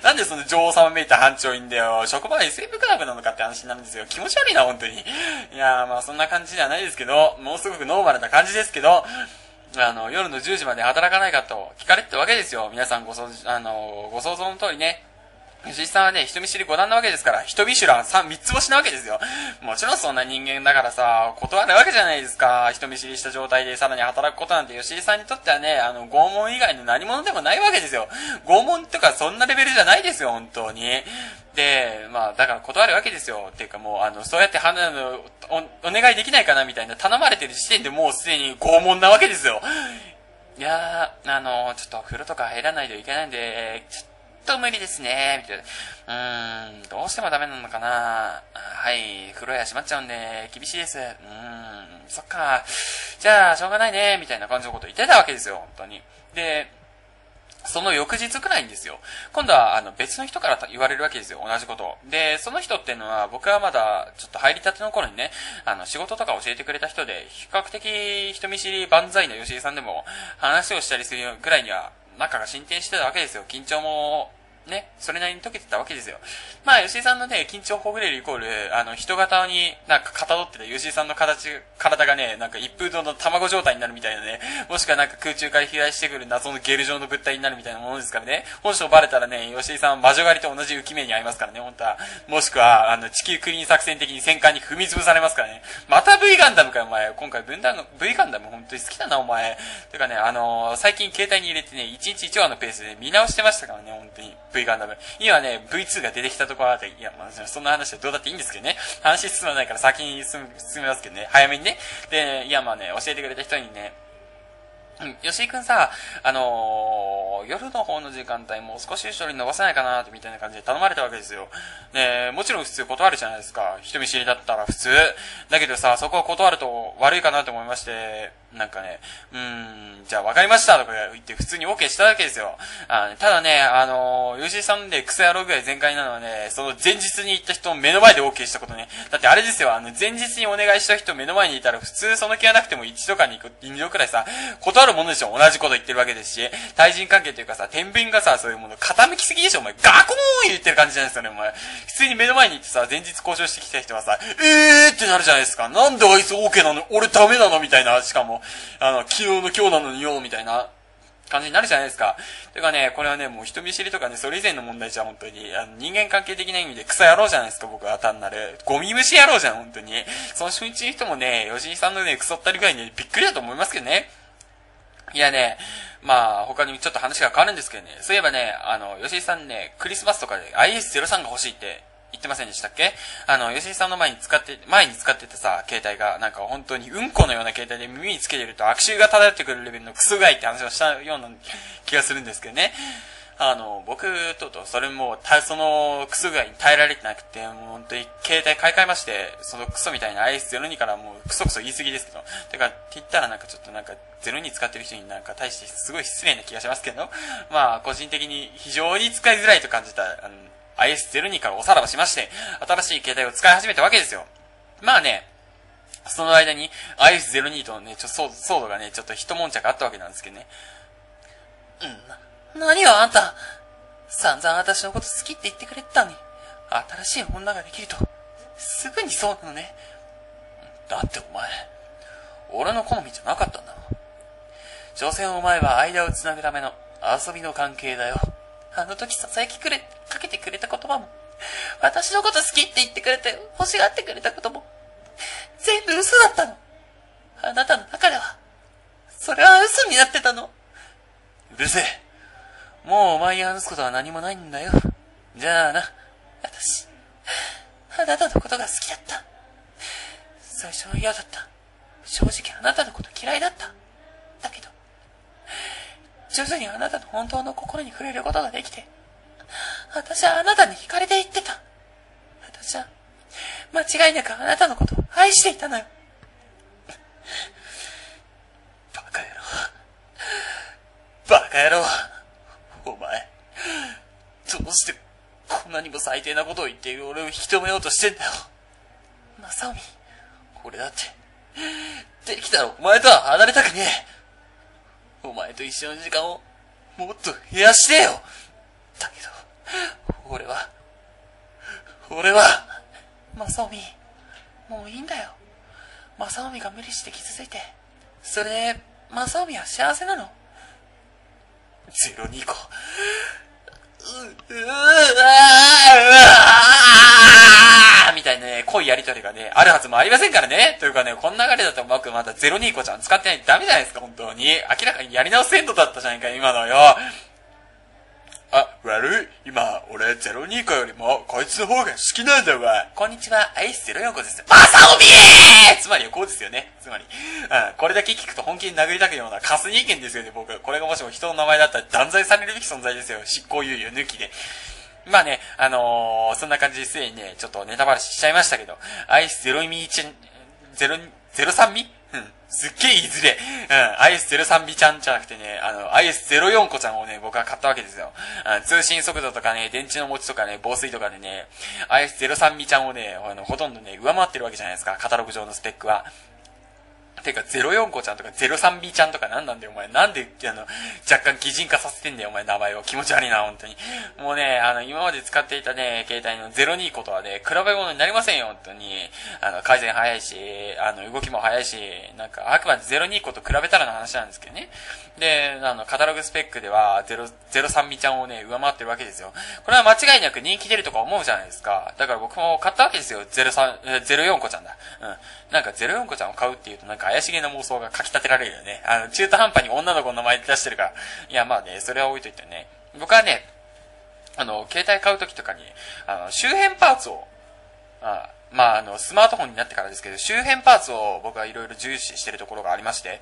なんでその女王様めいた班長いんだよ。職場に生物科学なのかって話なるんですよ。気持ち悪いな、本当に。いやーまあそんな感じじゃないですけど、もうすごくノーマルな感じですけど、あの、夜の10時まで働かないかと聞かれてたわけですよ。皆さんご想、あの、ご想像の通りね。吉井さんはね、人見知り五段なわけですから、人見知らん三、三つ星なわけですよ。もちろんそんな人間だからさ、断るわけじゃないですか。人見知りした状態でさらに働くことなんて吉井さんにとってはね、あの、拷問以外の何者でもないわけですよ。拷問とかそんなレベルじゃないですよ、本当に。で、まあ、だから断るわけですよ。っていうかもう、あの、そうやって花のお、お願いできないかなみたいな頼まれてる時点でもうすでに拷問なわけですよ。いやー、あの、ちょっとお風呂とか入らないといけないんで、ちょっとと無理ですね、みたいな。うーん、どうしてもダメなのかなはい、風呂屋閉まっちゃうんで、厳しいです。うーん、そっか。じゃあ、しょうがないね、みたいな感じのこと言ってたわけですよ、本当に。で、その翌日くらいにですよ。今度は、あの、別の人から言われるわけですよ。同じこと。で、その人っていうのは、僕はまだ、ちょっと入りたての頃にね、あの、仕事とか教えてくれた人で、比較的人見知り万歳の吉井さんでも、話をしたりするくらいには、仲が進展してたわけですよ。緊張もね、それなりに解けてたわけですよ。まあ、吉井さんのね、緊張ほぐれるイコール、あの、人型になんかかたどってた吉井さんの形、体がね、なんか一風堂の卵状態になるみたいなね、もしくはなんか空中から飛来してくる謎のゲル状の物体になるみたいなものですからね、本性バレたらね、吉井さんは魔女狩りと同じ浮き目に遭いますからね、本当は。もしくは、あの、地球クリーン作戦的に戦艦に踏み潰されますからね。また V ガンダムかよ、お前。今回分断の V ガンダム本当に好きだな、お前。てかね、あのー、最近携帯に入れてね、1日1話のペースで見直してましたからね、本当に。V ガンダム。今ね、V2 が出てきたところあたり、いや、まあ、そんな話はどうだっていいんですけどね。話進まないから先に進進めますけどね。早めにね。で、いや、まあね、教えてくれた人にね、うん、吉井くんさ、あのー、夜の方の時間帯もう少し後ろに伸ばせないかなってみたいな感じで頼まれたわけですよ。ねもちろん普通断るじゃないですか。人見知りだったら普通。だけどさ、そこを断ると悪いかなと思いまして、なんかね、うーん、じゃあ分かりましたとか言って普通に OK したわけですよ。あただね、あのー、吉井さんでクソ野郎ぐらい全開なのはね、その前日に行った人を目の前で OK したことね。だってあれですよ、あの、前日にお願いした人目の前にいたら普通その気がなくても1度かに行く2度くらいさ、断るものでしょ。同じこと言ってるわけですし、対人関係というかさ、天秤がさ、そういうもの傾きすぎでしょ。お前、ガコーン言ってる感じじゃないですかね、お前。普通に目の前に行ってさ、前日交渉してきた人はさ、えーってなるじゃないですか。なんであいつ OK なの俺ダメなのみたいな、しかも。あの、昨日の今日なのによ、みたいな感じになるじゃないですか。てかね、これはね、もう人見知りとかね、それ以前の問題じゃ本当に、あの人間関係的な意味で草野郎じゃないですか、僕は単なる。ゴミ虫野郎じゃん、本当に。その初日の人もね、吉井さんのね、クソったりぐらい、ね、びっくりだと思いますけどね。いやね、まあ、他にちょっと話が変わるんですけどね、そういえばね、あの、吉井さんね、クリスマスとかで IS03 が欲しいって言ってませんでしたっけ？あの、吉井さんの前に使って、前に使ってたさ、携帯が、なんか本当にうんこのような携帯で耳につけてると悪臭が漂ってくるレベルのクソがいって話をしたような気がするんですけどね。あの、僕とと、それも、た、その、クソ具合に耐えられてなくて、もう本当に携帯買い替えまして、そのクソみたいな IS02 からもうクソクソ言い過ぎですけど、てか、って言ったらなんかちょっとなんか、02使ってる人になんか対してすごい失礼な気がしますけど、まあ、個人的に非常に使いづらいと感じた、あの、IS02 からおさらばしまして、新しい携帯を使い始めたわけですよ。まあね、その間に IS02 とのね、ちょっと、騒動がね、ちょっと一悶着あったわけなんですけどね。うん。何よ、あんた。散々私のこと好きって言ってくれてたのに、新しい女ができると、すぐにそうなのね。だってお前、俺の好みじゃなかったんだろ。所詮お前は間を繋ぐための遊びの関係だよ。あの時囁きくれ、かけてくれた言葉も、私のこと好きって言ってくれて欲しがってくれたことも、全部嘘だったの。あなたの中では、それは嘘になってたの。うるせえ。もうお前に話すことは何もないんだよ。じゃあな。私、あなたのことが好きだった。最初は嫌だった。正直あなたのこと嫌いだった。だけど、徐々にあなたの本当の心に触れることができて、私はあなたに惹かれていってた。私は、間違いなくあなたのことを愛していたのよ。バカ野郎。バカ野郎。お前、どうしてこんなにも最低なことを言っている俺を引き止めようとしてんだよ。まさおみ、俺だって、できたらお前とは離れたくねえ。お前と一緒の時間をもっと増やしてよ。だけど、俺は、俺は、まさおみ、もういいんだよ。まさおみが無理して傷ついて、それで、まさおみは幸せなの。ゼロ二個。う、う、うわみたいなね、濃いやりとりがね、あるはずもありませんからね。というかね、この流れだと僕まだゼロニーコちゃん使ってないとダメじゃないですか、本当に。明らかにやり直せんのだったじゃないか、今のよ。あ、悪い。今、俺、ゼロニーコよりも、こいつの方が好きなんだわ。こんにちは、アイスゼロ四個です。マサオミーつまりこうですよね。つまり。うん、これだけ聞くと本気に殴りたくようなカス人間ですよね、僕。これがもしも人の名前だったら断罪されるべき存在ですよ。執行猶予抜きで。まあね、あのー、そんな感じですでにね、ちょっとネタバラシしちゃいましたけど、アイスゼロミーチェン、ゼロ、ゼロ三ミ。すっげえいづれ。うん。IS03B ちゃんじゃなくてね、あの、IS04 個ちゃんをね、僕は買ったわけですよ。うん、通信速度とかね、電池の持ちとかね、防水とかでね、IS03B ちゃんをね、あの、ほとんどね、上回ってるわけじゃないですか。カタログ上のスペックは。てか、04子ちゃんとか 03B ちゃんとか何なんだよ、お前。なんで、あの、若干擬人化させてんだよ、お前、名前を。気持ち悪いな、本当に。もうね、あの、今まで使っていたね、携帯の02子とはね、比べ物になりませんよ、本当に。あの、改善早いし、あの、動きも早いし、なんか、あくまで02子と比べたらの話なんですけどね。で、あの、カタログスペックでは、03B ちゃんをね、上回ってるわけですよ。これは間違いなく人気出るとか思うじゃないですか。だから僕も買ったわけですよ。03、04子ちゃんだ。うん。なんか04子ちゃんを買うっていうとなんか怪怪しげな妄想がかき立てられるよね。あの、中途半端に女の子の名前出してるから。いや、まあね、それは置いといてね。僕はね、あの、携帯買うときとかに、あの、周辺パーツを、あまあ、あの、スマートフォンになってからですけど、周辺パーツを僕はいろいろ重視してるところがありまして、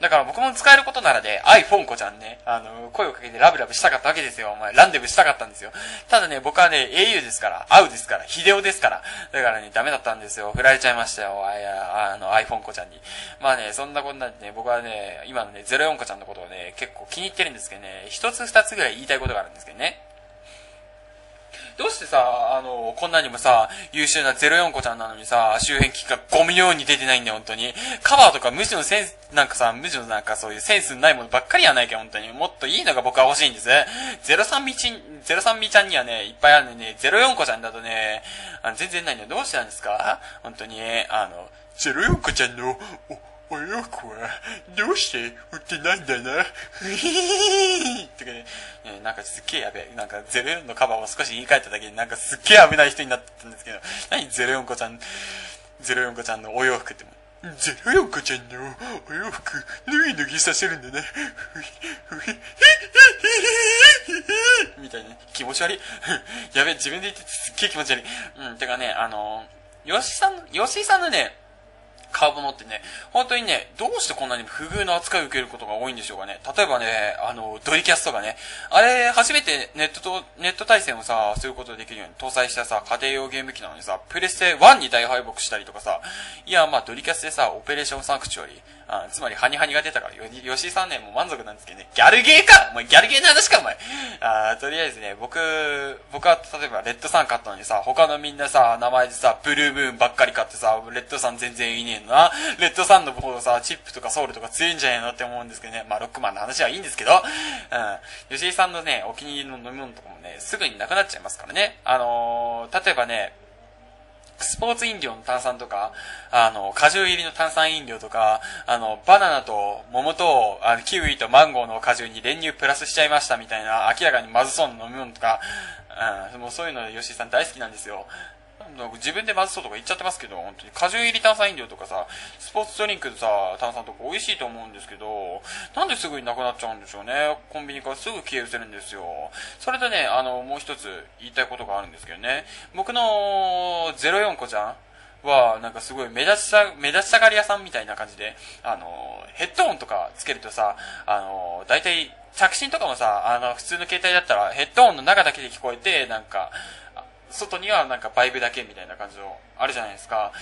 だから僕も使えることならで、iPhone 子ちゃんね、あの、声をかけてラブラブしたかったわけですよ。お前、ランデブしたかったんですよ。ただね、僕はね、au ですから、会うですから、ヒデオですから、だからね、ダメだったんですよ。振られちゃいましたよ。あや、あの、iPhone 子ちゃんに。まあね、そんなことなんでね、僕はね、今のね、04子ちゃんのことをね、結構気に入ってるんですけどね、一つ二つぐらい言いたいことがあるんですけどね。どうしてさ、あの、こんなにもさ、優秀な04子ちゃんなのにさ、周辺機器がゴミのように出てないんだよ、本当に。カバーとか無地のセンス、なんかさ、無地のなんかそういうセンスないものばっかりやないか、本当に。もっといいのが僕は欲しいんです。03みちん、03みちゃんにはね、いっぱいあるのにね、04子ちゃんだとね、あの全然ないんだよ。どうしてなんですか？本当に、あの、04子ちゃんの、おお洋服は、どうして売ってないんだな。ふひひひってね、なんかすっげえやべえ。なんか04のカバーを少し言い換えただけで、なんかすっげえ危ない人になったんですけど、何04子ちゃん、04子ちゃんのお洋服って。04子ちゃんのお洋服、脱ぎ脱ぎさせるんだな。みたいな、気持ち悪い。やべえ、自分で言ってすっげえ気持ち悪い。うん、てかね、あの、吉さん、吉井さんのね、カーボノってね、本当にね、どうしてこんなに不遇の扱いを受けることが多いんでしょうかね。例えばね、あの、ドリキャスとかね、あれ、初めてネットと、ネット対戦をさ、することができるように搭載したさ、家庭用ゲーム機なのにさ、プレステ1に大敗北したりとかさ、いや、まあ、ドリキャスでさ、オペレーションサンクチュアリー、あ、つまり、ハニハニが出たから、よ、吉井さんね、もう満足なんですけどね、ギャルゲーかお前、ギャルゲーの話か、お前。あとりあえずね、僕、僕は、例えば、レッドさん買ったのにさ、他のみんなさ、名前でさ、ブルームーンばっかり買ってさ、レッドさん全然いねえのな。レッドさんの方さ、チップとかソウルとか強いんじゃねえのって思うんですけどね。まあ、ロックマンの話はいいんですけど、うん。吉井さんのね、お気に入りの飲み物とかもね、すぐになくなっちゃいますからね。あのー、例えばね、スポーツ飲料の炭酸とか、あの、果汁入りの炭酸飲料とか、あの、バナナと桃と、あの、キウイとマンゴーの果汁に練乳プラスしちゃいましたみたいな、明らかにまずそうな飲み物とか、うん、もうそういうの吉井さん大好きなんですよ。自分でまずそうとか言っちゃってますけど、本当に果汁入り炭酸飲料とかさ、スポーツドリンクでさ、炭酸とか美味しいと思うんですけど、なんですぐになくなっちゃうんでしょうね。コンビニからすぐ消え失せるんですよ。それでね、あの、もう一つ言いたいことがあるんですけどね。僕の04子ちゃんは、なんかすごい目立ちた、目立ちたがり屋さんみたいな感じで、あの、ヘッドホンとかつけるとさ、あの、大体、着信とかもさ、あの、普通の携帯だったらヘッドホンの中だけで聞こえて、なんか、外にはなんかバイブだけみたいな感じのあるじゃないですか。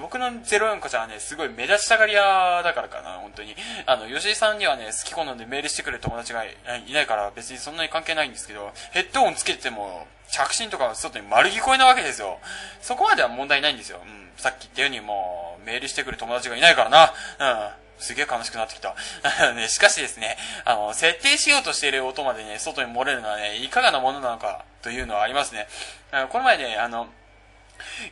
僕の04子ちゃんはね、すごい目立ちたがり屋だからかな、本当に。あの、吉井さんにはね、好き好んでメールしてくれる友達がいないから別にそんなに関係ないんですけど、ヘッドホンつけても、着信とか外に丸聞こえなわけですよ。そこまでは問題ないんですよ。うん。さっき言ったようにもう、メールしてくる友達がいないからな。うん。すげえ悲しくなってきた。ね、しかしですね、あの、設定しようとしている音までね、外に漏れるのはね、いかがなものなのかというのはありますね。この前ね、あの、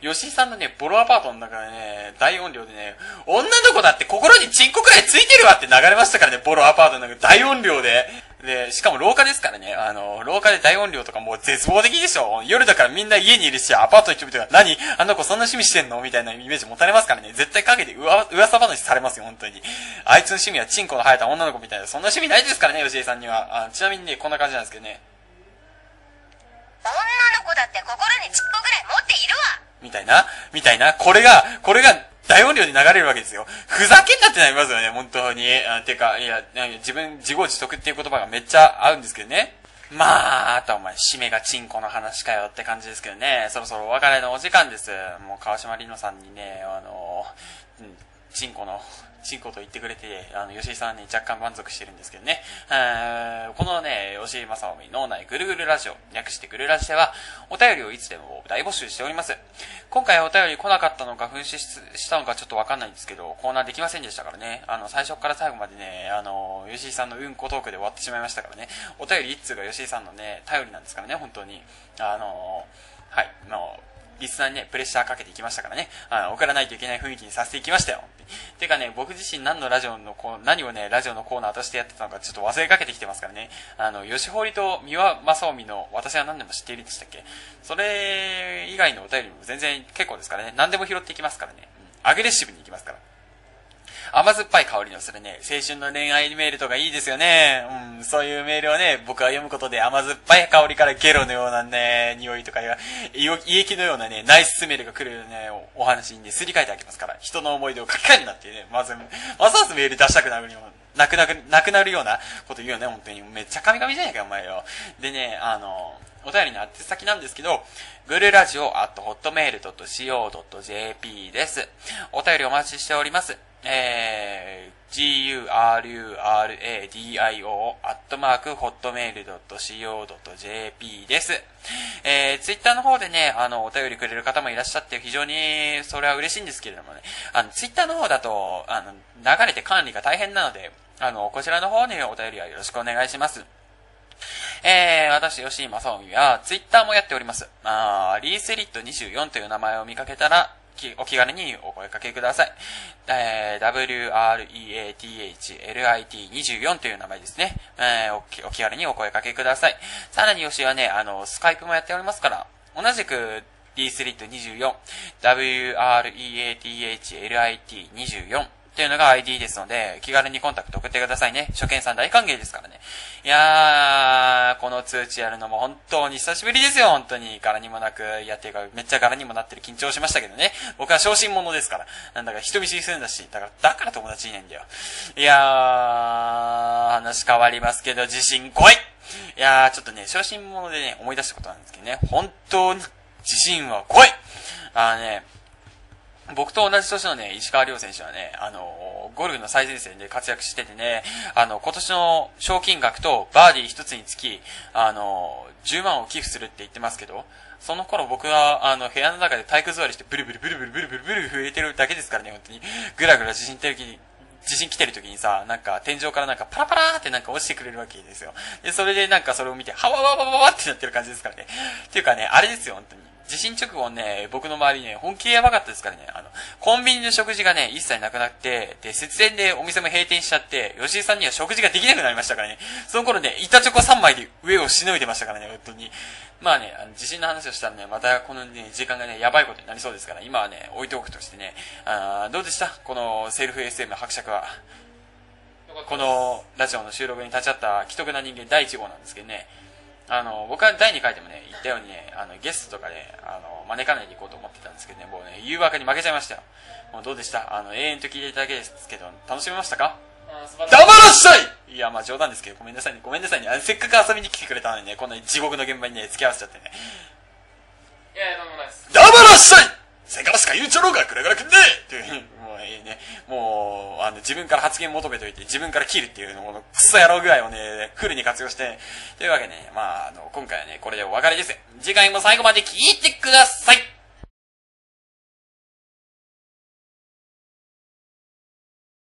吉井さんのね、ボロアパートの中でね、大音量でね、女の子だって心にチンコくらいついてるわって流れましたからね、ボロアパートの中で大音量で。で、しかも廊下ですからね、あの、廊下で大音量とかもう絶望的でしょ夜だからみんな家にいるし、アパートの人々が、何？あの子そんな趣味してんの？みたいなイメージ持たれますからね、絶対陰で噂話されますよ、本当に。あいつの趣味はチンコの生えた女の子みたいな、そんな趣味ないですからね、吉井さんには。あちなみにね、こんな感じなんですけどね。女の子だって心にチンコぐらい持っているわみたいな、みたいな、これが、これが大音量で流れるわけですよ。ふざけんなってなりますよね、本当に。あてか、いや、自分、自業自得っていう言葉がめっちゃ合うんですけどね。まあ、あとお前、締めがチンコの話かよって感じですけどね。そろそろお別れのお時間です。もう、川島里乃さんにね、あの、うん、チンコの進行と言ってくれて、あの、吉井さんに若干満足してるんですけどね。えーこのね、吉井正臣脳内ぐるぐるラジオ、略してぐるラジでは、お便りをいつでも大募集しております。今回お便り来なかったのか、紛失したのかちょっとわかんないんですけど、コーナーできませんでしたからね。あの、最初から最後までね、あの、吉井さんのうんこトークで終わってしまいましたからね。お便り一通が吉井さんのね、頼りなんですからね、本当に。あの、はい、もう、リスナーにね、プレッシャーかけていきましたからね。あの、送らないといけない雰囲気にさせていきましたよ。てかね、僕自身何のラジオのこう、何をね、ラジオのコーナーとしてやってたのかちょっと忘れかけてきてますからね。あの、吉堀と三輪正臣の私は何でも知っているでしたっけ？それ以外のお便りも全然結構ですからね。何でも拾っていきますからね。アグレッシブにいきますから。甘酸っぱい香りのするね、青春の恋愛メールとかいいですよね。うん、そういうメールをね、僕は読むことで甘酸っぱい香りからゲロのようなね、匂いとか、胃液のようなね、ナイススメルが来るね、お話にね、すり替えてあげますから、人の思い出を書き換えるなっていうね、まず、ますますメール出したくなるような、なくなく、なくなるようなこと言うよね、本当に。めっちゃ神々じゃないか、お前よ。でね、あの、お便りの宛先なんですけど、グルラジオ at hotmail.co.jp です。お便りお待ちしております。えー、gururadio アットマーク hotmail.co.jp です。えー、ツイッターの方でね、あの、お便りくれる方もいらっしゃって、非常にそれは嬉しいんですけれどもね、あの、ツイッターの方だと、あの、流れて管理が大変なので、あの、こちらの方にお便りはよろしくお願いします。えー、私、吉井正臣は、ツイッターもやっております。あーリーセリット24という名前を見かけたら、お気軽にお声かけください。えー、WREATHLIT24 という名前ですね。えーお気、軽にお声かけください。さらに吉井はね、あの、スカイプもやっておりますから、同じく、リーセリット24、WREATHLIT24、というのが ID ですので、気軽にコンタクト送ってくださいね。初見さん大歓迎ですからね。いやー、この通知やるのも本当に久しぶりですよ、本当に。柄にもなく、いやっていうか、めっちゃ柄にもなってる緊張しましたけどね。僕は小心者ですから。なんだか人見知りするんだし、だから、だから友達いないんだよ。いやー、話変わりますけど、自信来いいやー、ちょっとね、小心者でね、思い出したことなんですけどね。本当に、自信は来いあのね、僕と同じ年のね、石川遼選手はね、あの、ゴルフの最前線で活躍しててね、あの、今年の賞金額とバーディー一つにつき、あの、10万を寄付するって言ってますけど、その頃僕は、あの、部屋の中で体育座りしてブルブルブルブルブルブルブル震えてるだけですからね、本当に。ぐらぐら地震てる時に、地震来てる時にさ、なんか天井からなんかパラパラーってなんか落ちてくれるわけですよ。で、それでなんかそれを見て、はわわわわわってなってる感じですからね。っていうかね、あれですよ、本当に。地震直後ね、僕の周りね、本気でやばかったですからね、あの、コンビニの食事がね、一切なくなって、で、節電でお店も閉店しちゃって、吉井さんには食事ができなくなりましたからね、その頃ね、板チョコ3枚で上をしのいでましたからね、本当に。まあね、あの地震の話をしたらね、またこのね、時間がね、やばいことになりそうですから、今はね、置いておくとしてね、あどうでした？このセルフ SM 伯爵は。このラジオの収録に立ち会った既得な人間第1号なんですけどね、あの、僕は第2回でもね、言ったようにね、あの、ゲストとかで、あの、招かないでいこうと思ってたんですけどね、もうね、誘惑に負けちゃいましたよ。もうどうでした？あの、永遠と聞いていただけですけど、楽しめましたか？黙らっしゃいいや、まあ冗談ですけど、ごめんなさいね。ごめんなさいね。せっかく遊びに来てくれたのにね、こんな地獄の現場にね、付き合わせちゃってね。いやいや、なんもないです。黙らっしゃいせからしか言うちょろうがくれぐらくんでというふうに、もういいね。もう、あの、自分から発言求めといて、自分から切るっていうの、このクソ野郎具合をね、フルに活用して、というわけでね、まあ、あの、今回はね、これでお別れです。次回も最後まで聞いてください